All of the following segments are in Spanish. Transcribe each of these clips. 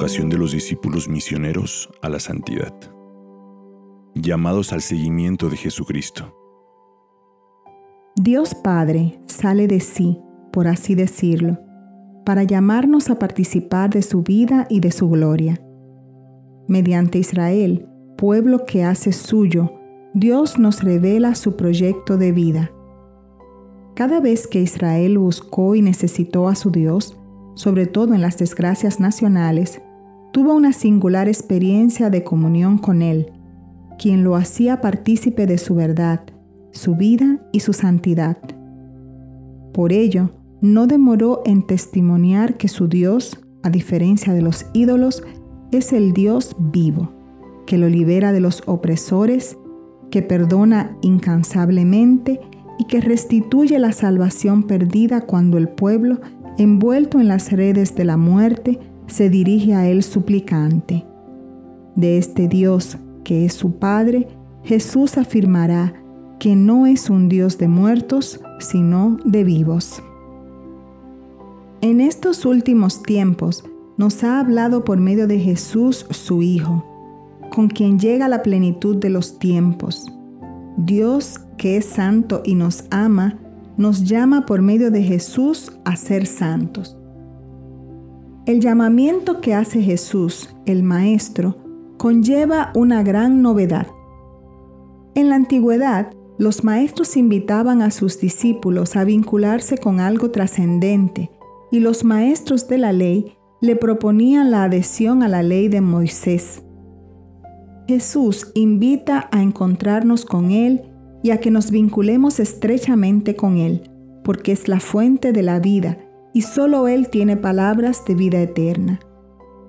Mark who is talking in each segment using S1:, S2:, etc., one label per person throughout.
S1: de los discípulos misioneros a la santidad, llamados al seguimiento de Jesucristo.
S2: Dios Padre sale de sí, por así decirlo, para llamarnos a participar de su vida y de su gloria. Mediante Israel, pueblo que hace suyo, Dios nos revela su proyecto de vida. Cada vez que Israel buscó y necesitó a su Dios, sobre todo en las desgracias nacionales, tuvo una singular experiencia de comunión con Él, quien lo hacía partícipe de su verdad, su vida y su santidad. Por ello, no demoró en testimoniar que su Dios, a diferencia de los ídolos, es el Dios vivo, que lo libera de los opresores, que perdona incansablemente y que restituye la salvación perdida cuando el pueblo, envuelto en las redes de la muerte, se dirige a él suplicante. De este Dios, que es su Padre, Jesús afirmará que no es un Dios de muertos, sino de vivos. En estos últimos tiempos nos ha hablado por medio de Jesús su Hijo, con quien llega la plenitud de los tiempos. Dios, que es santo y nos ama, nos llama por medio de Jesús a ser santos. El llamamiento que hace Jesús, el Maestro, conlleva una gran novedad. En la antigüedad, los maestros invitaban a sus discípulos a vincularse con algo trascendente, y los maestros de la ley le proponían la adhesión a la ley de Moisés. Jesús invita a encontrarnos con Él y a que nos vinculemos estrechamente con Él, porque es la fuente de la vida y solo Él tiene palabras de vida eterna.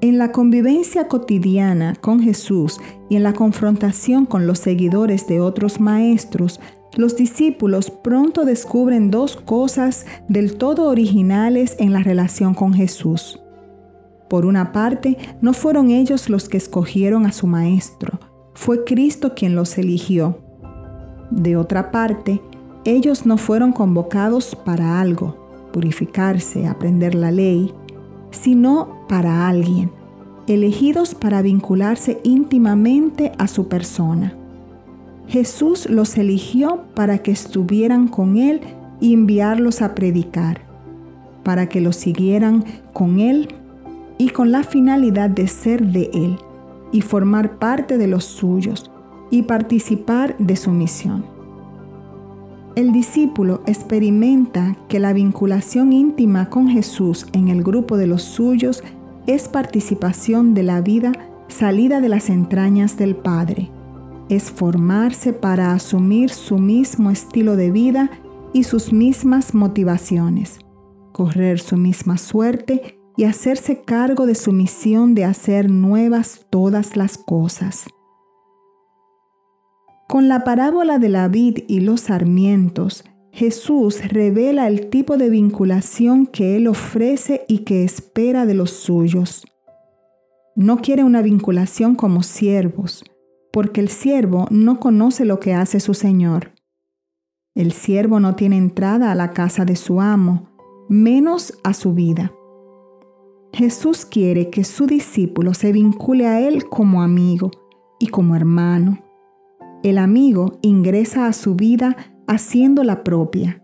S2: En la convivencia cotidiana con Jesús y en la confrontación con los seguidores de otros maestros, los discípulos pronto descubren dos cosas del todo originales en la relación con Jesús. Por una parte, no fueron ellos los que escogieron a su Maestro, fue Cristo quien los eligió. De otra parte, ellos no fueron convocados para algo, purificarse, aprender la ley, sino para alguien, elegidos para vincularse íntimamente a su persona. Jesús los eligió para que estuvieran con Él y enviarlos a predicar, para que los siguieran con Él y con la finalidad de ser de Él y formar parte de los suyos y participar de su misión. El discípulo experimenta que la vinculación íntima con Jesús en el grupo de los suyos es participación de la vida salida de las entrañas del Padre es formarse para asumir su mismo estilo de vida y sus mismas motivaciones, correr su misma suerte y hacerse cargo de su misión de hacer nuevas todas las cosas. Con la parábola de la vid y los sarmientos, Jesús revela el tipo de vinculación que Él ofrece y que espera de los suyos. No quiere una vinculación como siervos, porque el siervo no conoce lo que hace su Señor. El siervo no tiene entrada a la casa de su amo, menos a su vida. Jesús quiere que su discípulo se vincule a Él como amigo y como hermano. El amigo ingresa a su vida haciendo la propia.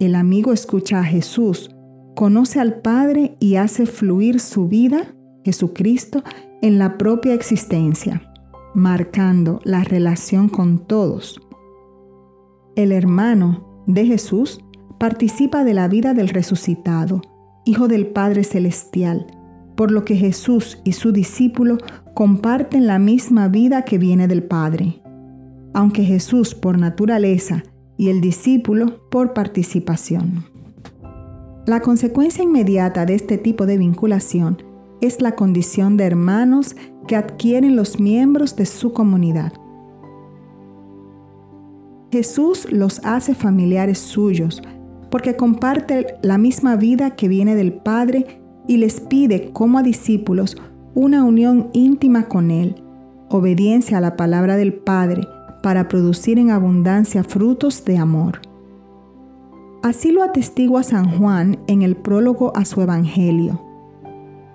S2: El amigo escucha a Jesús, conoce al Padre y hace fluir su vida, Jesucristo, en la propia existencia marcando la relación con todos. El hermano de Jesús participa de la vida del resucitado, Hijo del Padre Celestial, por lo que Jesús y su discípulo comparten la misma vida que viene del Padre, aunque Jesús por naturaleza y el discípulo por participación. La consecuencia inmediata de este tipo de vinculación es la condición de hermanos que adquieren los miembros de su comunidad. Jesús los hace familiares suyos porque comparte la misma vida que viene del Padre y les pide como a discípulos una unión íntima con Él, obediencia a la palabra del Padre para producir en abundancia frutos de amor. Así lo atestigua San Juan en el prólogo a su Evangelio.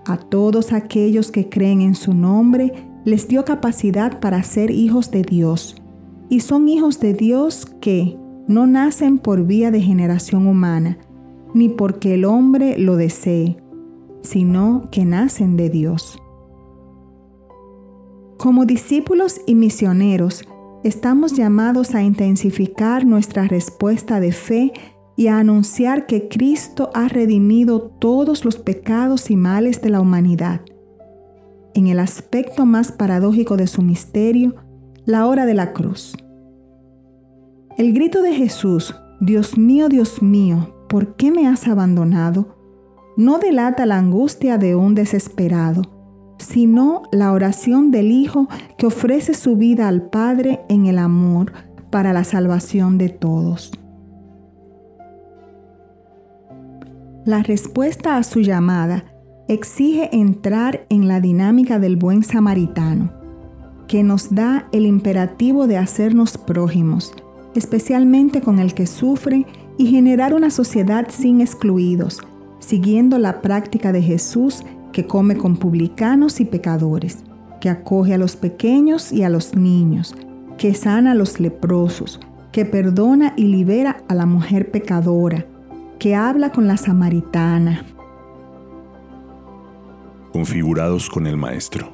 S2: A todos aquellos que creen en su nombre, les dio capacidad para ser hijos de Dios. Y son hijos de Dios que no nacen por vía de generación humana, ni porque el hombre lo desee, sino que nacen de Dios. Como discípulos y misioneros, estamos llamados a intensificar nuestra respuesta de fe y a anunciar que Cristo ha redimido todos los pecados y males de la humanidad. En el aspecto más paradójico de su misterio, la hora de la cruz. El grito de Jesús, Dios mío, Dios mío, ¿por qué me has abandonado? no delata la angustia de un desesperado, sino la oración del Hijo que ofrece su vida al Padre en el amor para la salvación de todos. La respuesta a su llamada exige entrar en la dinámica del buen samaritano, que nos da el imperativo de hacernos prójimos, especialmente con el que sufre, y generar una sociedad sin excluidos, siguiendo la práctica de Jesús que come con publicanos y pecadores, que acoge a los pequeños y a los niños, que sana a los leprosos, que perdona y libera a la mujer pecadora, que habla con la samaritana.
S1: Configurados con el Maestro.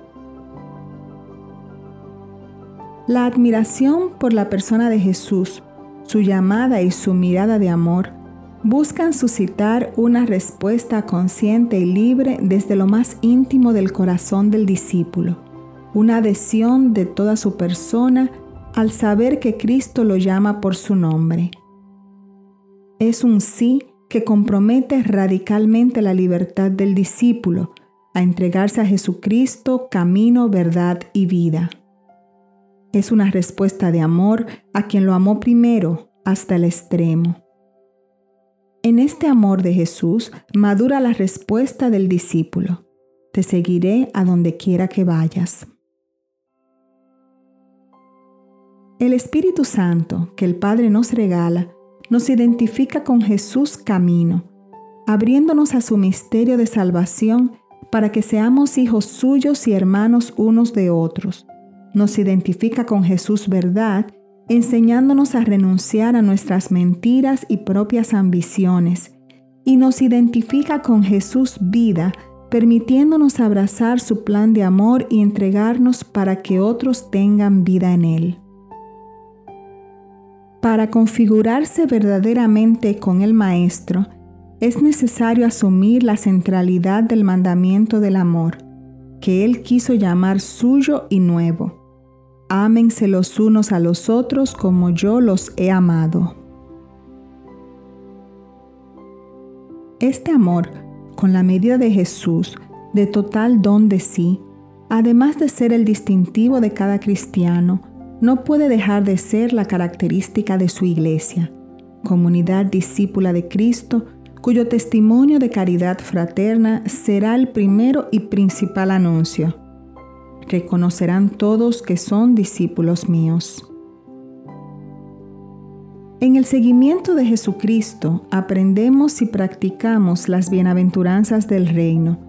S2: La admiración por la persona de Jesús, su llamada y su mirada de amor buscan suscitar una respuesta consciente y libre desde lo más íntimo del corazón del discípulo, una adhesión de toda su persona al saber que Cristo lo llama por su nombre. Es un sí que compromete radicalmente la libertad del discípulo a entregarse a Jesucristo, camino, verdad y vida. Es una respuesta de amor a quien lo amó primero hasta el extremo. En este amor de Jesús madura la respuesta del discípulo. Te seguiré a donde quiera que vayas. El Espíritu Santo que el Padre nos regala nos identifica con Jesús camino, abriéndonos a su misterio de salvación para que seamos hijos suyos y hermanos unos de otros. Nos identifica con Jesús verdad, enseñándonos a renunciar a nuestras mentiras y propias ambiciones. Y nos identifica con Jesús vida, permitiéndonos abrazar su plan de amor y entregarnos para que otros tengan vida en él. Para configurarse verdaderamente con el Maestro, es necesario asumir la centralidad del mandamiento del amor, que Él quiso llamar suyo y nuevo. Ámense los unos a los otros como yo los he amado. Este amor, con la medida de Jesús, de total don de sí, además de ser el distintivo de cada cristiano, no puede dejar de ser la característica de su iglesia, comunidad discípula de Cristo, cuyo testimonio de caridad fraterna será el primero y principal anuncio. Reconocerán todos que son discípulos míos. En el seguimiento de Jesucristo aprendemos y practicamos las bienaventuranzas del reino,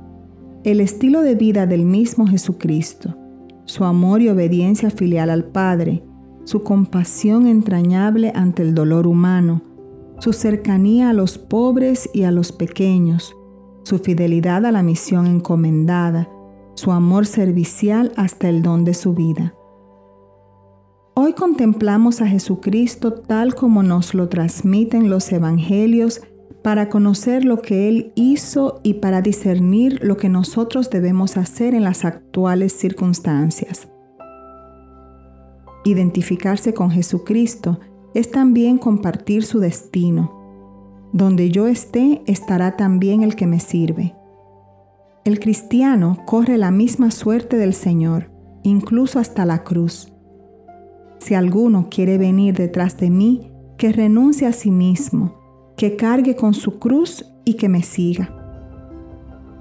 S2: el estilo de vida del mismo Jesucristo su amor y obediencia filial al Padre, su compasión entrañable ante el dolor humano, su cercanía a los pobres y a los pequeños, su fidelidad a la misión encomendada, su amor servicial hasta el don de su vida. Hoy contemplamos a Jesucristo tal como nos lo transmiten los evangelios para conocer lo que Él hizo y para discernir lo que nosotros debemos hacer en las actuales circunstancias. Identificarse con Jesucristo es también compartir su destino. Donde yo esté, estará también el que me sirve. El cristiano corre la misma suerte del Señor, incluso hasta la cruz. Si alguno quiere venir detrás de mí, que renuncie a sí mismo que cargue con su cruz y que me siga.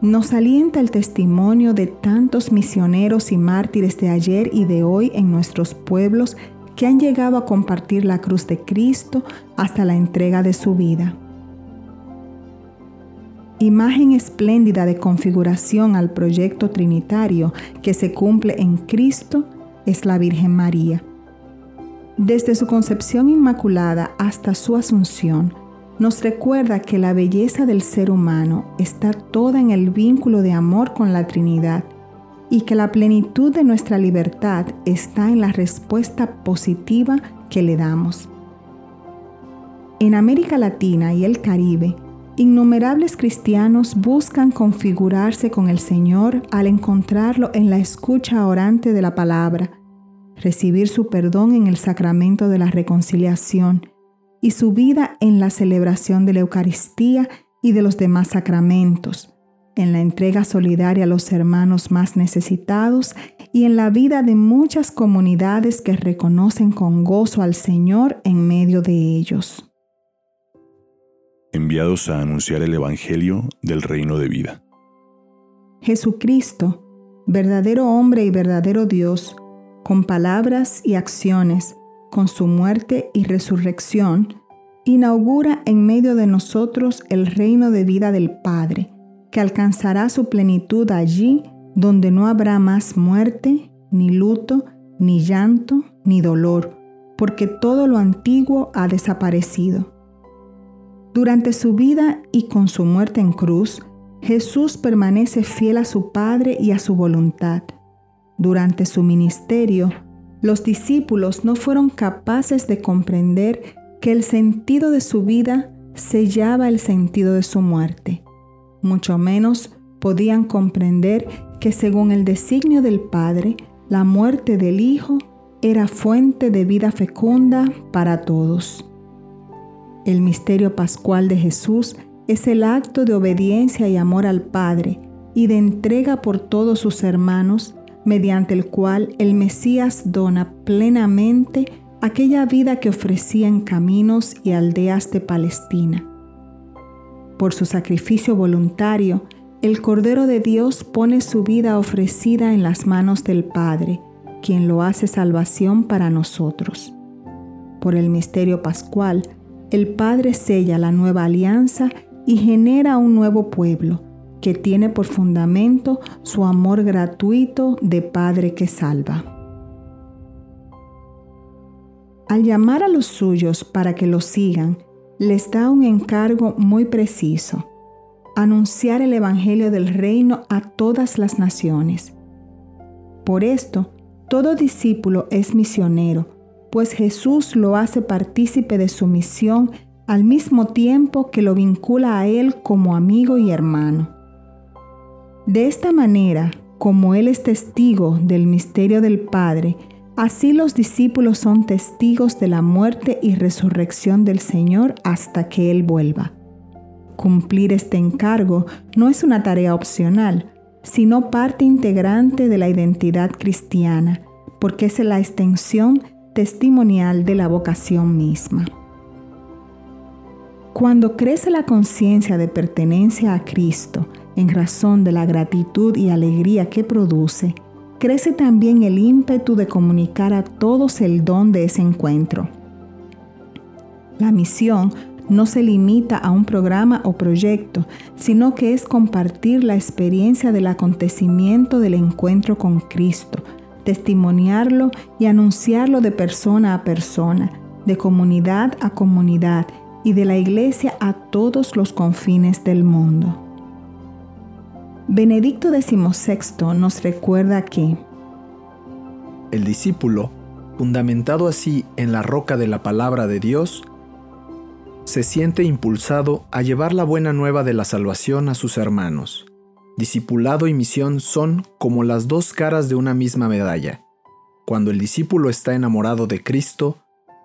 S2: Nos alienta el testimonio de tantos misioneros y mártires de ayer y de hoy en nuestros pueblos que han llegado a compartir la cruz de Cristo hasta la entrega de su vida. Imagen espléndida de configuración al proyecto trinitario que se cumple en Cristo, es la Virgen María. Desde su concepción inmaculada hasta su asunción, nos recuerda que la belleza del ser humano está toda en el vínculo de amor con la Trinidad y que la plenitud de nuestra libertad está en la respuesta positiva que le damos. En América Latina y el Caribe, innumerables cristianos buscan configurarse con el Señor al encontrarlo en la escucha orante de la palabra, recibir su perdón en el sacramento de la reconciliación y su vida en la celebración de la Eucaristía y de los demás sacramentos, en la entrega solidaria a los hermanos más necesitados y en la vida de muchas comunidades que reconocen con gozo al Señor en medio de ellos.
S1: Enviados a anunciar el Evangelio del reino de vida.
S2: Jesucristo, verdadero hombre y verdadero Dios, con palabras y acciones, con su muerte y resurrección, inaugura en medio de nosotros el reino de vida del Padre, que alcanzará su plenitud allí donde no habrá más muerte, ni luto, ni llanto, ni dolor, porque todo lo antiguo ha desaparecido. Durante su vida y con su muerte en cruz, Jesús permanece fiel a su Padre y a su voluntad. Durante su ministerio, los discípulos no fueron capaces de comprender que el sentido de su vida sellaba el sentido de su muerte. Mucho menos podían comprender que según el designio del Padre, la muerte del Hijo era fuente de vida fecunda para todos. El misterio pascual de Jesús es el acto de obediencia y amor al Padre y de entrega por todos sus hermanos mediante el cual el Mesías dona plenamente aquella vida que ofrecía en caminos y aldeas de Palestina. Por su sacrificio voluntario, el Cordero de Dios pone su vida ofrecida en las manos del Padre, quien lo hace salvación para nosotros. Por el misterio pascual, el Padre sella la nueva alianza y genera un nuevo pueblo, que tiene por fundamento su amor gratuito de Padre que salva. Al llamar a los suyos para que lo sigan, les da un encargo muy preciso, anunciar el Evangelio del Reino a todas las naciones. Por esto, todo discípulo es misionero, pues Jesús lo hace partícipe de su misión al mismo tiempo que lo vincula a Él como amigo y hermano. De esta manera, como Él es testigo del misterio del Padre, así los discípulos son testigos de la muerte y resurrección del Señor hasta que Él vuelva. Cumplir este encargo no es una tarea opcional, sino parte integrante de la identidad cristiana, porque es la extensión testimonial de la vocación misma. Cuando crece la conciencia de pertenencia a Cristo en razón de la gratitud y alegría que produce, crece también el ímpetu de comunicar a todos el don de ese encuentro. La misión no se limita a un programa o proyecto, sino que es compartir la experiencia del acontecimiento del encuentro con Cristo, testimoniarlo y anunciarlo de persona a persona, de comunidad a comunidad y de la iglesia a todos los confines del mundo. Benedicto XVI nos recuerda que
S3: el discípulo, fundamentado así en la roca de la palabra de Dios, se siente impulsado a llevar la buena nueva de la salvación a sus hermanos. Discipulado y misión son como las dos caras de una misma medalla. Cuando el discípulo está enamorado de Cristo,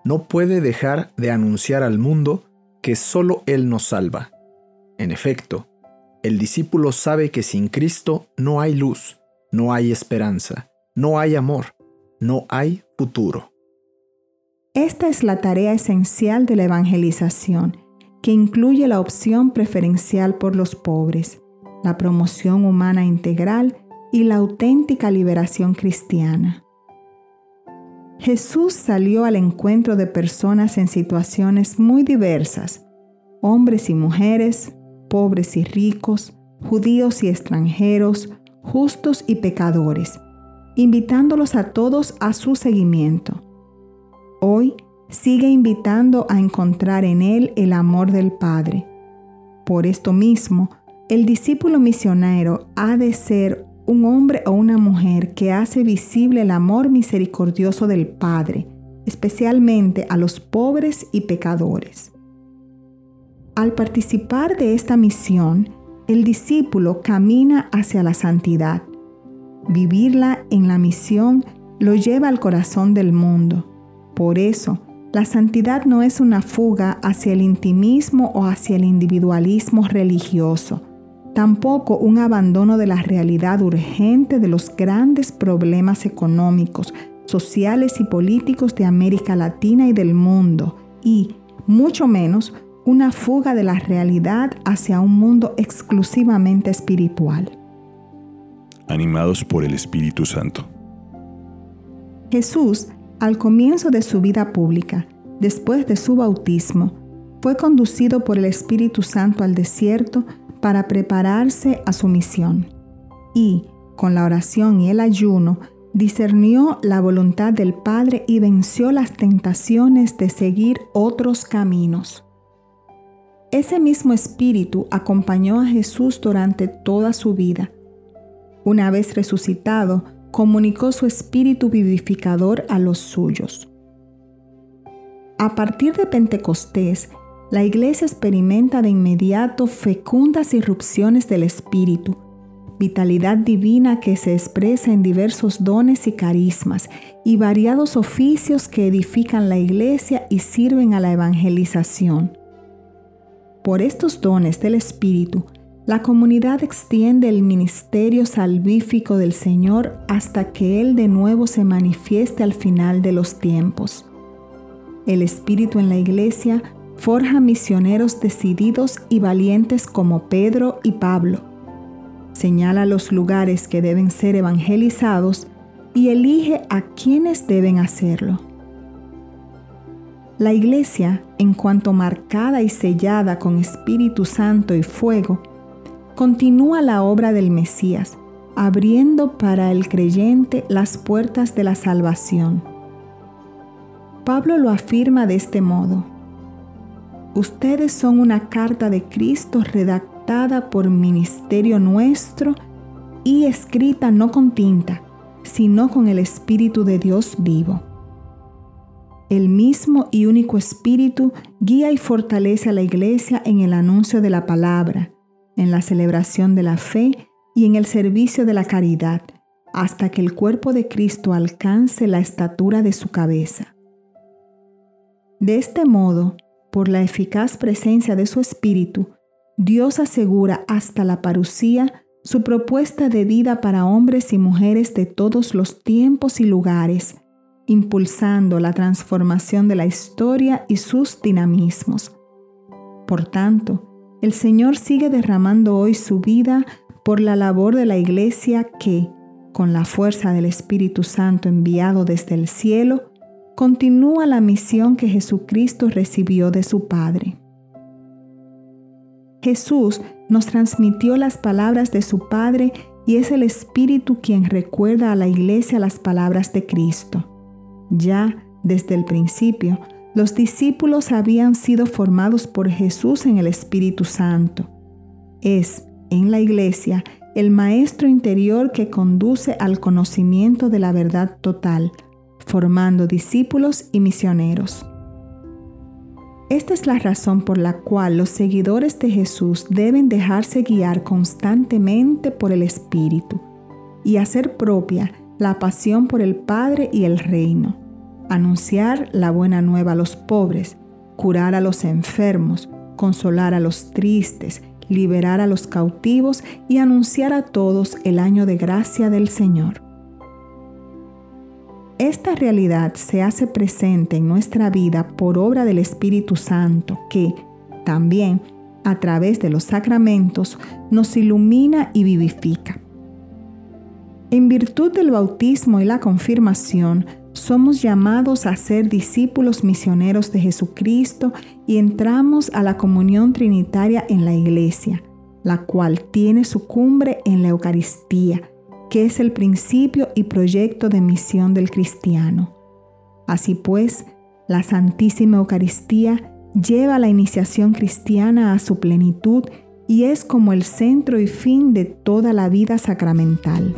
S3: no puede dejar de anunciar al mundo que solo Él nos salva. En efecto, el discípulo sabe que sin Cristo no hay luz, no hay esperanza, no hay amor, no hay futuro.
S2: Esta es la tarea esencial de la evangelización, que incluye la opción preferencial por los pobres, la promoción humana integral y la auténtica liberación cristiana. Jesús salió al encuentro de personas en situaciones muy diversas, hombres y mujeres, pobres y ricos, judíos y extranjeros, justos y pecadores, invitándolos a todos a su seguimiento. Hoy sigue invitando a encontrar en Él el amor del Padre. Por esto mismo, el discípulo misionero ha de ser un hombre o una mujer que hace visible el amor misericordioso del Padre, especialmente a los pobres y pecadores. Al participar de esta misión, el discípulo camina hacia la santidad. Vivirla en la misión lo lleva al corazón del mundo. Por eso, la santidad no es una fuga hacia el intimismo o hacia el individualismo religioso, tampoco un abandono de la realidad urgente de los grandes problemas económicos, sociales y políticos de América Latina y del mundo, y, mucho menos, una fuga de la realidad hacia un mundo exclusivamente espiritual.
S1: Animados por el Espíritu Santo.
S2: Jesús al comienzo de su vida pública, después de su bautismo, fue conducido por el Espíritu Santo al desierto para prepararse a su misión. Y, con la oración y el ayuno, discernió la voluntad del Padre y venció las tentaciones de seguir otros caminos. Ese mismo espíritu acompañó a Jesús durante toda su vida. Una vez resucitado, comunicó su espíritu vivificador a los suyos. A partir de Pentecostés, la iglesia experimenta de inmediato fecundas irrupciones del espíritu, vitalidad divina que se expresa en diversos dones y carismas y variados oficios que edifican la iglesia y sirven a la evangelización. Por estos dones del Espíritu, la comunidad extiende el ministerio salvífico del Señor hasta que Él de nuevo se manifieste al final de los tiempos. El Espíritu en la Iglesia forja misioneros decididos y valientes como Pedro y Pablo. Señala los lugares que deben ser evangelizados y elige a quienes deben hacerlo. La Iglesia, en cuanto marcada y sellada con Espíritu Santo y fuego, continúa la obra del Mesías, abriendo para el creyente las puertas de la salvación. Pablo lo afirma de este modo. Ustedes son una carta de Cristo redactada por ministerio nuestro y escrita no con tinta, sino con el Espíritu de Dios vivo. El mismo y único Espíritu guía y fortalece a la iglesia en el anuncio de la palabra, en la celebración de la fe y en el servicio de la caridad, hasta que el cuerpo de Cristo alcance la estatura de su cabeza. De este modo, por la eficaz presencia de su Espíritu, Dios asegura hasta la parucía su propuesta de vida para hombres y mujeres de todos los tiempos y lugares, impulsando la transformación de la historia y sus dinamismos. Por tanto, el Señor sigue derramando hoy su vida por la labor de la iglesia que, con la fuerza del Espíritu Santo enviado desde el cielo, continúa la misión que Jesucristo recibió de su Padre. Jesús nos transmitió las palabras de su Padre y es el Espíritu quien recuerda a la iglesia las palabras de Cristo. Ya desde el principio, los discípulos habían sido formados por Jesús en el Espíritu Santo. Es, en la iglesia, el maestro interior que conduce al conocimiento de la verdad total, formando discípulos y misioneros. Esta es la razón por la cual los seguidores de Jesús deben dejarse guiar constantemente por el Espíritu y hacer propia la pasión por el Padre y el reino anunciar la buena nueva a los pobres, curar a los enfermos, consolar a los tristes, liberar a los cautivos y anunciar a todos el año de gracia del Señor. Esta realidad se hace presente en nuestra vida por obra del Espíritu Santo que, también, a través de los sacramentos, nos ilumina y vivifica. En virtud del bautismo y la confirmación, somos llamados a ser discípulos misioneros de Jesucristo y entramos a la comunión trinitaria en la iglesia, la cual tiene su cumbre en la Eucaristía, que es el principio y proyecto de misión del cristiano. Así pues, la Santísima Eucaristía lleva la iniciación cristiana a su plenitud y es como el centro y fin de toda la vida sacramental.